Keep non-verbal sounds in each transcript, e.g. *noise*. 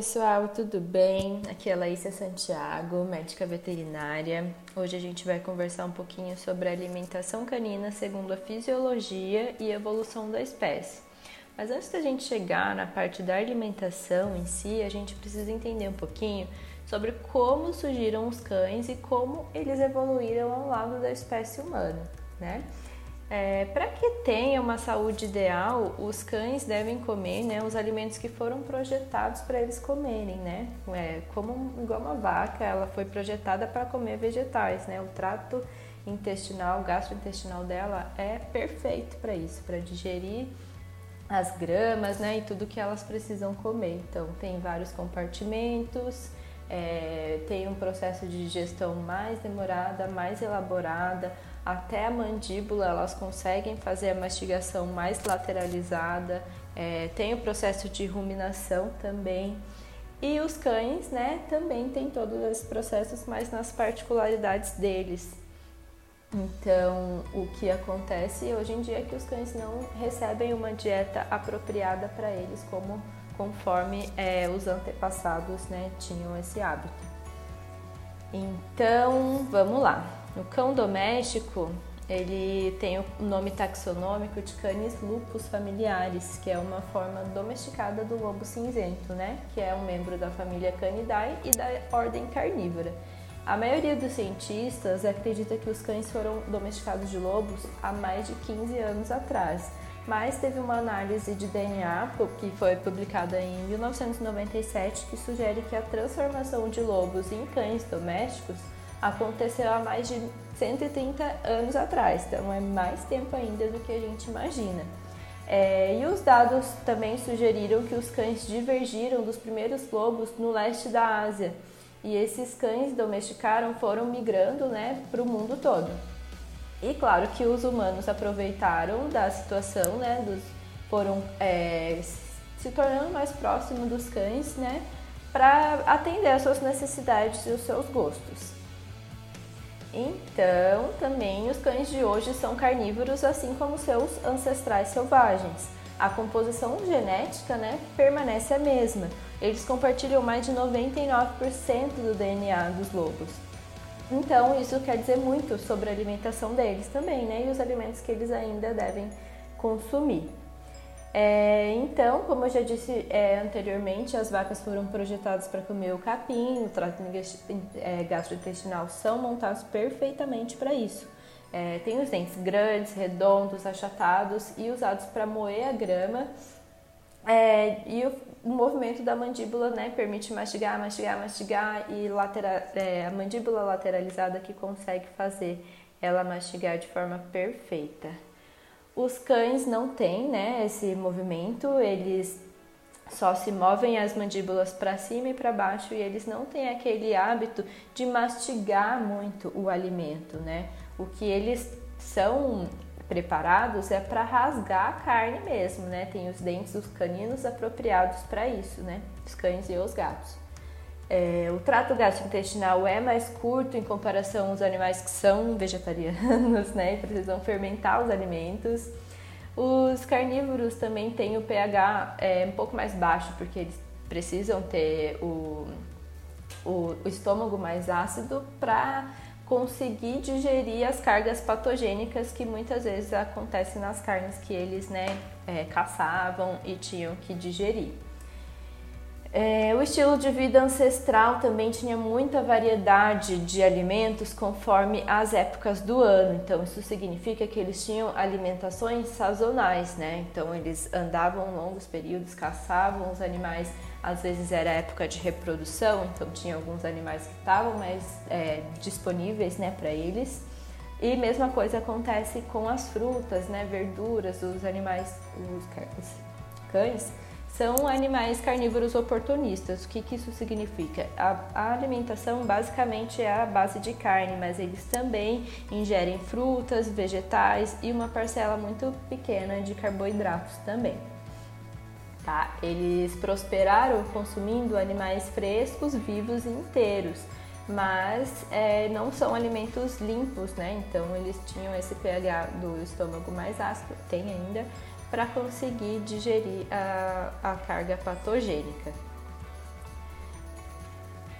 pessoal, tudo bem? Aqui é a Laísa Santiago, médica veterinária. Hoje a gente vai conversar um pouquinho sobre a alimentação canina segundo a fisiologia e evolução da espécie. Mas antes da gente chegar na parte da alimentação em si, a gente precisa entender um pouquinho sobre como surgiram os cães e como eles evoluíram ao lado da espécie humana, né? É, Para que tenha uma saúde ideal, os cães devem comer né, os alimentos que foram projetados para eles comerem, né? É, como igual uma vaca, ela foi projetada para comer vegetais, né? O trato intestinal, gastrointestinal dela é perfeito para isso, para digerir as gramas, né? E tudo que elas precisam comer. Então tem vários compartimentos, é, tem um processo de digestão mais demorada, mais elaborada até a mandíbula elas conseguem fazer a mastigação mais lateralizada, é, tem o processo de ruminação também. E os cães, né, também tem todos esses processos, mas nas particularidades deles. Então, o que acontece hoje em dia é que os cães não recebem uma dieta apropriada para eles, como conforme é, os antepassados né, tinham esse hábito. Então, vamos lá. O cão doméstico, ele tem o nome taxonômico de Canis lupus familiares, que é uma forma domesticada do lobo cinzento, né? Que é um membro da família Canidae e da ordem carnívora. A maioria dos cientistas acredita que os cães foram domesticados de lobos há mais de 15 anos atrás, mas teve uma análise de DNA que foi publicada em 1997 que sugere que a transformação de lobos em cães domésticos aconteceu há mais de 130 anos atrás, então é mais tempo ainda do que a gente imagina. É, e os dados também sugeriram que os cães divergiram dos primeiros lobos no leste da Ásia. E esses cães domesticaram foram migrando né, para o mundo todo. E claro que os humanos aproveitaram da situação, né, dos, foram é, se tornando mais próximos dos cães, né, para atender às suas necessidades e os seus gostos. Então, também os cães de hoje são carnívoros, assim como seus ancestrais selvagens. A composição genética né, permanece a mesma. Eles compartilham mais de 99% do DNA dos lobos. Então, isso quer dizer muito sobre a alimentação deles também, né? E os alimentos que eles ainda devem consumir. É, então, como eu já disse é, anteriormente, as vacas foram projetadas para comer o capim, o trato é, gastrointestinal são montados perfeitamente para isso. É, tem os dentes grandes, redondos, achatados e usados para moer a grama. É, e o, o, movimento da mandíbula né, permite mastigar, mastigar, mastigar e é, a mandíbula lateralizada que consegue fazer ela mastigar de forma perfeita. Os cães não têm né, esse movimento, eles só se movem as mandíbulas para cima e para baixo e eles não têm aquele hábito de mastigar muito o alimento, né? O que eles são preparados é para rasgar a carne mesmo, né? Tem os dentes dos caninos apropriados para isso, né? Os cães e os gatos. É, o trato gastrointestinal é mais curto em comparação aos animais que são vegetarianos, *laughs* né? E precisam fermentar os alimentos. Os carnívoros também têm o pH é, um pouco mais baixo, porque eles precisam ter o, o, o estômago mais ácido para conseguir digerir as cargas patogênicas que muitas vezes acontecem nas carnes que eles né, é, caçavam e tinham que digerir. É, o estilo de vida ancestral também tinha muita variedade de alimentos conforme as épocas do ano. Então, isso significa que eles tinham alimentações sazonais, né? Então, eles andavam longos períodos, caçavam os animais. Às vezes era época de reprodução, então tinha alguns animais que estavam mais é, disponíveis, né, para eles. E mesma coisa acontece com as frutas, né, verduras, os animais, os cães são animais carnívoros oportunistas. O que, que isso significa? A, a, alimentação basicamente é a base de carne, mas eles também ingerem frutas, vegetais e uma parcela muito pequena de carboidratos também. Tá? Eles prosperaram consumindo animais frescos, vivos e inteiros, mas é, não são alimentos limpos, né? Então eles tinham esse pH do estômago mais ácido, tem ainda, para conseguir digerir a, a carga patogênica.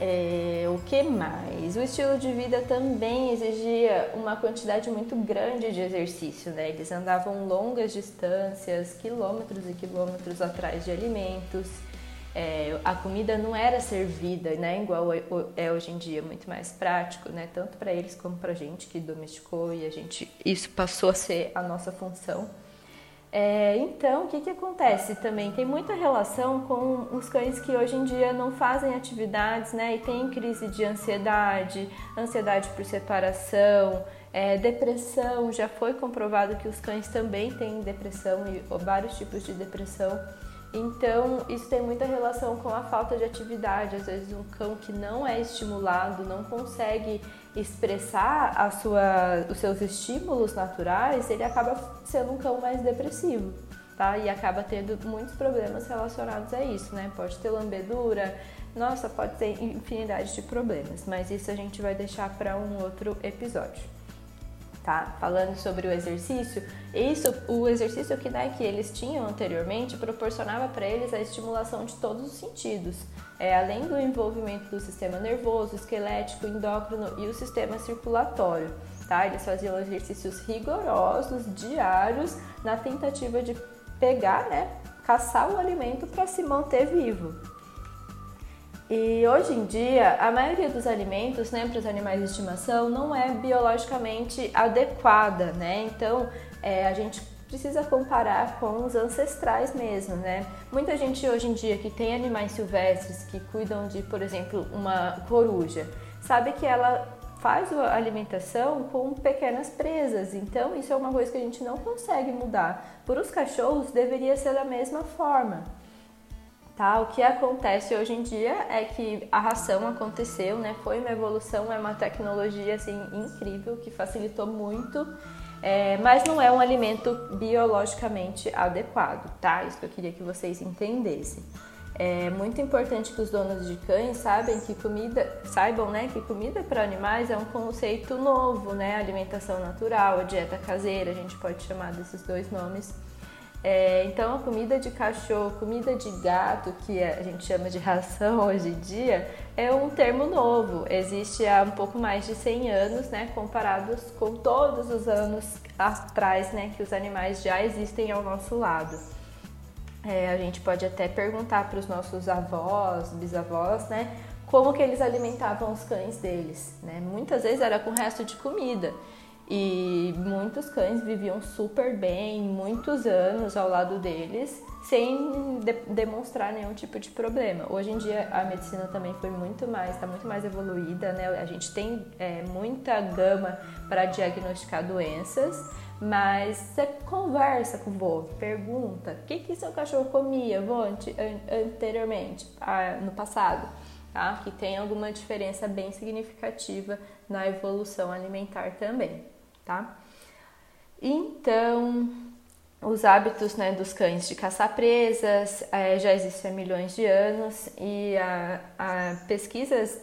É, o que mais? O estilo de vida também exigia uma quantidade muito grande de exercício, né? Eles andavam longas distâncias, quilômetros e quilômetros atrás de alimentos. É, a comida não era servida, né? Igual é hoje em dia, muito mais prático, né? Tanto para eles como para a gente que domesticou e a gente isso passou a ser a nossa função. É, então, o que, que acontece também? Tem muita relação com os cães que hoje em dia não fazem atividades, né? E tem crise de ansiedade, ansiedade por separação, é, depressão. Já foi comprovado que os cães também têm depressão e vários tipos de depressão. Então, isso tem muita relação com a falta de atividade. Às vezes, um cão que não é estimulado, não consegue expressar a sua, os seus estímulos naturais, ele acaba sendo um cão mais depressivo, tá? E acaba tendo muitos problemas relacionados a isso, né? Pode ter lambedura, nossa, pode ter infinidade de problemas, mas isso a gente vai deixar para um outro episódio tá? Falando sobre o exercício, isso, o exercício que, né, que eles tinham anteriormente proporcionava para eles a estimulação de todos os sentidos, é, além do envolvimento do sistema nervoso, esquelético, endócrino e o sistema circulatório. Tá? Eles faziam exercícios rigorosos, diários, na tentativa de pegar, né, caçar o alimento para se manter vivo. E hoje em dia, a maioria dos alimentos né, para os animais de estimação não é biologicamente adequada, né? Então, é, a gente precisa comparar com os ancestrais mesmo, né? Muita gente hoje em dia que tem animais silvestres que cuidam de, por exemplo, uma coruja, sabe que ela faz a alimentação com pequenas presas. Então, isso é uma coisa que a gente não consegue mudar. Por os cachorros, deveria ser da mesma forma. Tá? O que acontece hoje em dia é que a ração aconteceu, né? Foi uma evolução, é uma tecnologia assim incrível que facilitou muito, é, mas não é um alimento biologicamente adequado, tá? Isso que eu queria que vocês entendessem. É muito importante que os donos de cães saibam que comida, saibam, né, que comida para animais é um conceito novo, né? Alimentação natural, dieta caseira, a gente pode chamar desses dois nomes é, então, a comida de cachorro, comida de gato, que a gente chama de ração *laughs* hoje em dia, é um termo novo. Existe há um pouco mais de 100 anos, né, comparados com todos os anos atrás, né, que os animais já existem ao nosso lado. É, a gente pode até perguntar para os nossos avós, bisavós, né, como que eles alimentavam os cães deles, né? Muitas vezes era com resto de comida. E muitos cães viviam super bem, muitos anos ao lado deles, sem de demonstrar nenhum tipo de problema. Hoje em dia a medicina também foi muito mais, está muito mais evoluída, né? A gente tem é, muita gama para diagnosticar doenças, mas você conversa com o vô, pergunta o que, que seu cachorro comia vô, anteriormente, ah, no passado, tá? Que tem alguma diferença bem significativa na evolução alimentar também tá? Então, os hábitos né, dos cães de caçar presas é, já existem há milhões de anos e a, a pesquisas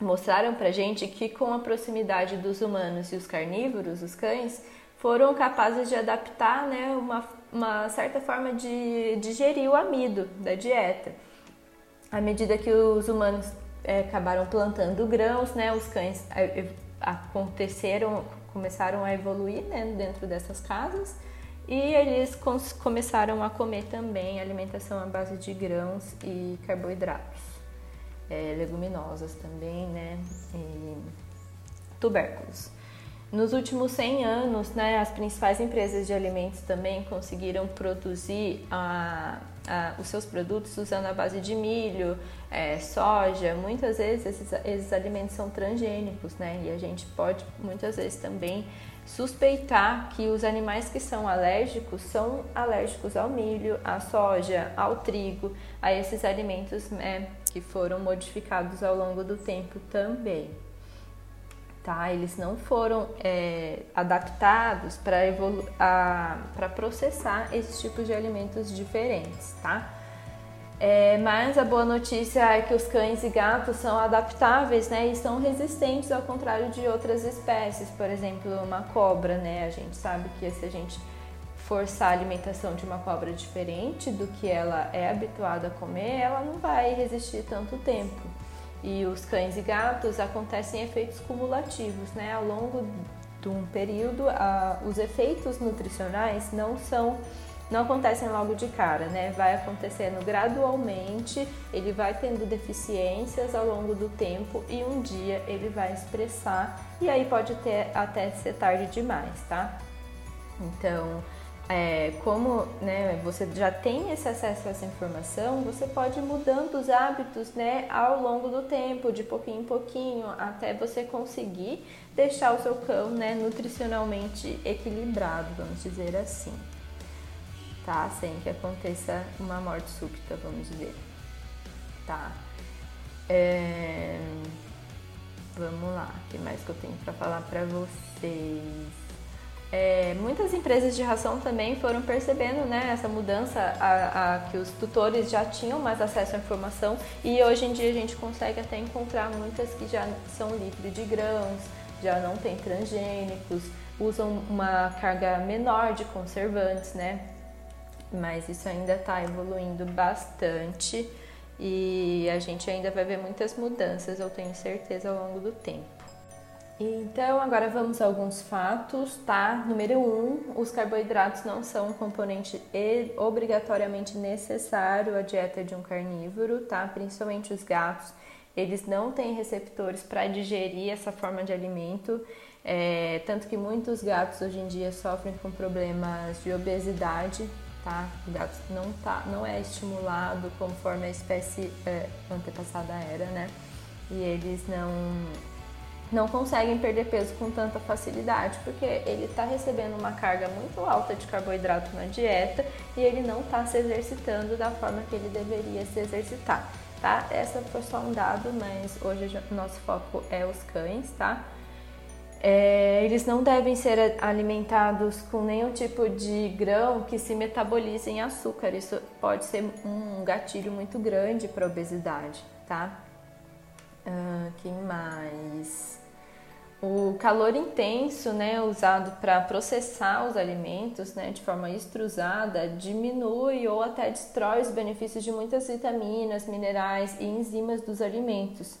mostraram para gente que com a proximidade dos humanos e os carnívoros, os cães, foram capazes de adaptar né, uma, uma certa forma de digerir o amido da dieta. À medida que os humanos é, acabaram plantando grãos, né, os cães é, aconteceram começaram a evoluir né, dentro dessas casas e eles começaram a comer também alimentação à base de grãos e carboidratos, é, leguminosas também, né, e tubérculos. Nos últimos 100 anos, né, as principais empresas de alimentos também conseguiram produzir a, a, os seus produtos usando a base de milho, é, soja. Muitas vezes esses, esses alimentos são transgênicos, né? E a gente pode muitas vezes também suspeitar que os animais que são alérgicos são alérgicos ao milho, à soja, ao trigo, a esses alimentos né, que foram modificados ao longo do tempo também tá? Eles não foram é, adaptados para processar esses tipos de alimentos diferentes, tá? É, mas a boa notícia é que os cães e gatos são adaptáveis, né? E são resistentes ao contrário de outras espécies, por exemplo, uma cobra, né? A gente sabe que se a gente forçar a alimentação de uma cobra diferente do que ela é habituada a comer, ela não vai resistir tanto tempo. E os cães e gatos acontecem efeitos cumulativos, né? Ao longo de um período, a, os efeitos nutricionais não são não acontecem logo de cara, né? Vai acontecendo gradualmente, ele vai tendo deficiências ao longo do tempo e um dia ele vai expressar e aí pode ter até ser tarde demais, tá? Então, é, como né, você já tem esse acesso a essa informação, você pode ir mudando os hábitos né, ao longo do tempo, de pouquinho em pouquinho, até você conseguir deixar o seu cão né, nutricionalmente equilibrado, vamos dizer assim. Tá? Sem que aconteça uma morte súbita, vamos dizer. Tá? É... Vamos lá, o que mais que eu tenho para falar para vocês? É, muitas empresas de ração também foram percebendo né, essa mudança, a, a, que os tutores já tinham mais acesso à informação e hoje em dia a gente consegue até encontrar muitas que já são livres de grãos, já não tem transgênicos, usam uma carga menor de conservantes, né? Mas isso ainda está evoluindo bastante e a gente ainda vai ver muitas mudanças, eu tenho certeza, ao longo do tempo. Então, agora vamos a alguns fatos, tá? Número 1, um, os carboidratos não são um componente obrigatoriamente necessário à dieta de um carnívoro, tá? Principalmente os gatos, eles não têm receptores para digerir essa forma de alimento, é, tanto que muitos gatos hoje em dia sofrem com problemas de obesidade, tá? O gato não, tá, não é estimulado conforme a espécie é, antepassada era, né? E eles não não conseguem perder peso com tanta facilidade, porque ele está recebendo uma carga muito alta de carboidrato na dieta e ele não está se exercitando da forma que ele deveria se exercitar, tá? Essa foi só um dado, mas hoje o nosso foco é os cães, tá? É, eles não devem ser alimentados com nenhum tipo de grão que se metabolize em açúcar. Isso pode ser um gatilho muito grande para obesidade, tá? Uh, que mais? O calor intenso, né, usado para processar os alimentos, né, de forma extrusada, diminui ou até destrói os benefícios de muitas vitaminas, minerais e enzimas dos alimentos.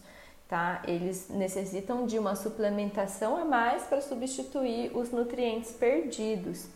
Tá? Eles necessitam de uma suplementação a mais para substituir os nutrientes perdidos.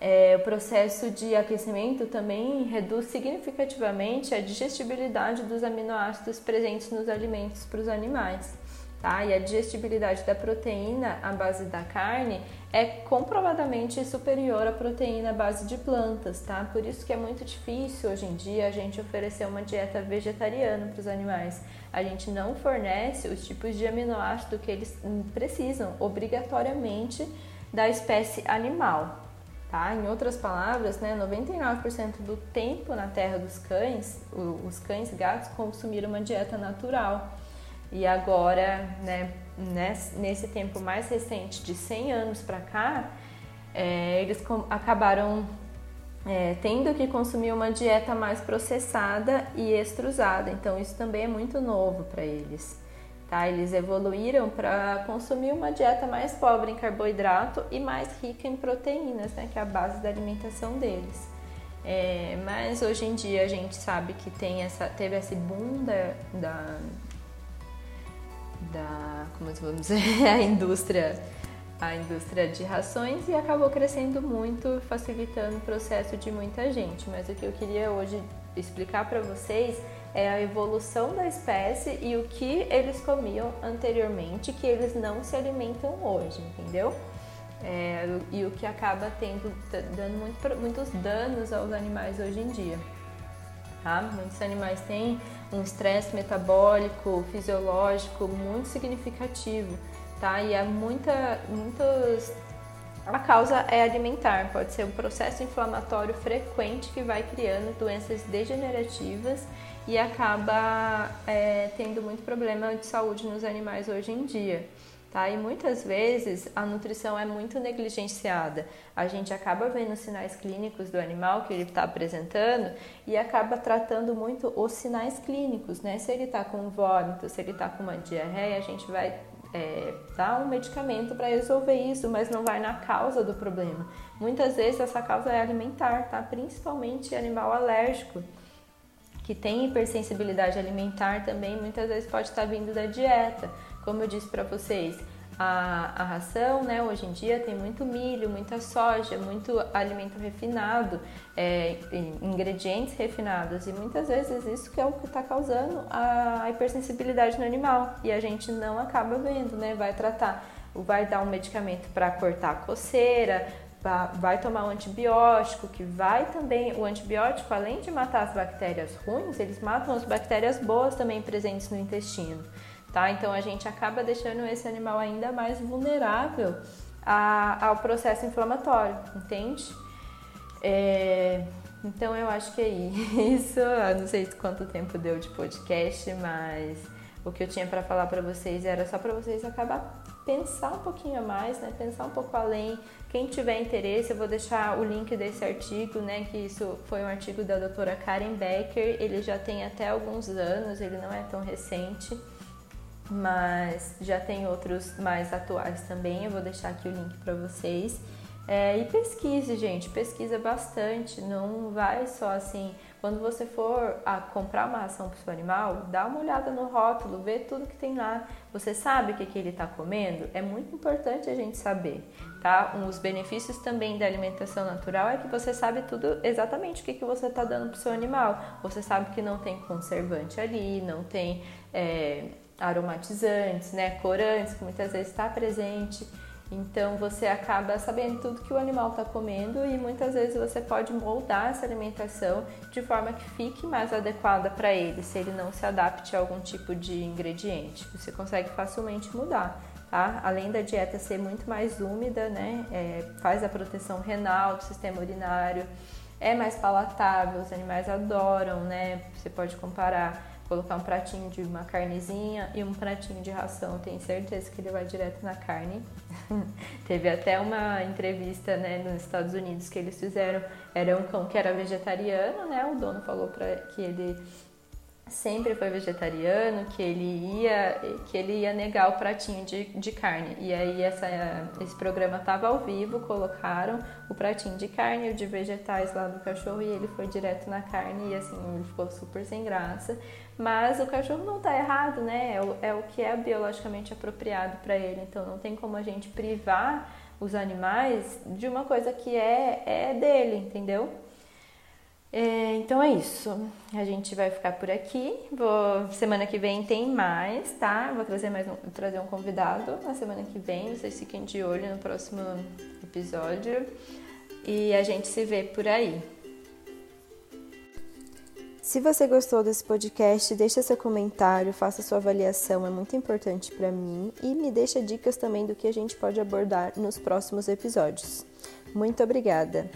É, o processo de aquecimento também reduz significativamente a digestibilidade dos aminoácidos presentes nos alimentos para os animais. Tá? E a digestibilidade da proteína à base da carne é comprovadamente superior à proteína à base de plantas, tá? Por isso que é muito difícil hoje em dia a gente oferecer uma dieta vegetariana para os animais. A gente não fornece os tipos de aminoácido que eles precisam obrigatoriamente da espécie animal, Tá? Em outras palavras, né, 99% do tempo na terra dos cães, os cães e gatos consumiram uma dieta natural. E agora, né, nesse tempo mais recente, de 100 anos para cá, é, eles acabaram é, tendo que consumir uma dieta mais processada e extrusada. Então, isso também é muito novo para eles. Tá? Eles evoluíram para consumir uma dieta mais pobre em carboidrato e mais rica em proteínas, né, que é a base da alimentação deles. É, mas hoje em dia a gente sabe que tem essa, teve esse boom da, da, da como vamos dizer, *laughs* a indústria a indústria de rações e acabou crescendo muito, facilitando o processo de muita gente. Mas o que eu queria hoje explicar para vocês é a evolução da espécie e o que eles comiam anteriormente que eles não se alimentam hoje, entendeu? É, e o que acaba tendo dando muito, muitos danos aos animais hoje em dia. Tá? Muitos animais têm um estresse metabólico, fisiológico muito significativo, tá? E há muita, muitos a causa é alimentar, pode ser um processo inflamatório frequente que vai criando doenças degenerativas e acaba é, tendo muito problema de saúde nos animais hoje em dia. Tá? E muitas vezes a nutrição é muito negligenciada. A gente acaba vendo os sinais clínicos do animal que ele está apresentando e acaba tratando muito os sinais clínicos, né? Se ele está com vômito, se ele está com uma diarreia, a gente vai é, dar um medicamento para resolver isso, mas não vai na causa do problema. Muitas vezes essa causa é alimentar, tá? Principalmente animal alérgico que tem hipersensibilidade alimentar também muitas vezes pode estar vindo da dieta. Como eu disse para vocês, a, a, ração, né, hoje em dia tem muito milho, muita soja, muito alimento refinado, é, ingredientes refinados. E muitas vezes isso que é o que está causando a hipersensibilidade no animal. E a gente não acaba vendo, né? Vai tratar, vai dar um medicamento para cortar a coceira, vai tomar um antibiótico que vai também, o antibiótico além de matar as bactérias ruins, eles matam as bactérias boas também presentes no intestino, tá? Então a gente acaba deixando esse animal ainda mais vulnerável a, ao processo inflamatório, entende? É, então eu acho que é *laughs* isso. Eu não sei quanto tempo deu de podcast, mas o que eu tinha para falar para vocês era só para vocês acabar pensar um pouquinho a mais, né? Pensar um pouco além. Quem tiver interesse, eu vou deixar o link desse artigo, né? Que isso foi um artigo da doutora Karen Becker. Ele já tem até alguns anos, ele não é tão recente, mas já tem outros mais atuais também. Eu vou deixar aqui o link para vocês. É, e pesquise, gente, pesquisa bastante. Não vai só assim quando você for a comprar uma ração para o seu animal, dá uma olhada no rótulo, vê tudo que tem lá. Você sabe o que, que ele está comendo? É muito importante a gente saber, tá? Um dos benefícios também da alimentação natural é que você sabe tudo exatamente o que, que você está dando para o seu animal. Você sabe que não tem conservante ali, não tem é, aromatizantes, né? Corantes, que muitas vezes está presente. Então você acaba sabendo tudo que o animal está comendo e muitas vezes você pode moldar essa alimentação de forma que fique mais adequada para ele, se ele não se adapte a algum tipo de ingrediente. Você consegue facilmente mudar. Tá? Além da dieta ser muito mais úmida, né? É, faz a proteção renal do sistema urinário, é mais palatável, os animais adoram, né? Você pode comparar colocar um pratinho de uma carnezinha e um pratinho de ração. Tenho certeza que ele vai direto na carne. *laughs* Teve até uma entrevista né, nos Estados Unidos que eles fizeram. Era um cão que era vegetariano, né? O dono falou para que ele sempre foi vegetariano, que ele ia, que ele ia negar o pratinho de, de carne. E aí essa, esse programa estava ao vivo, colocaram o pratinho de carne e o de vegetais lá do cachorro e ele foi direto na carne e assim, ele ficou super sem graça. Mas o cachorro não está errado, né? É o, é o que é biologicamente apropriado para ele. Então não tem como a gente privar os animais de uma coisa que é, é dele, entendeu? É, então é isso. A gente vai ficar por aqui. Vou, semana que vem tem mais, tá? Vou trazer mais um, trazer um convidado na semana que vem. Vocês fiquem de olho no próximo episódio. E a gente se vê por aí. Se você gostou desse podcast, deixa seu comentário, faça sua avaliação, é muito importante para mim e me deixa dicas também do que a gente pode abordar nos próximos episódios. Muito obrigada.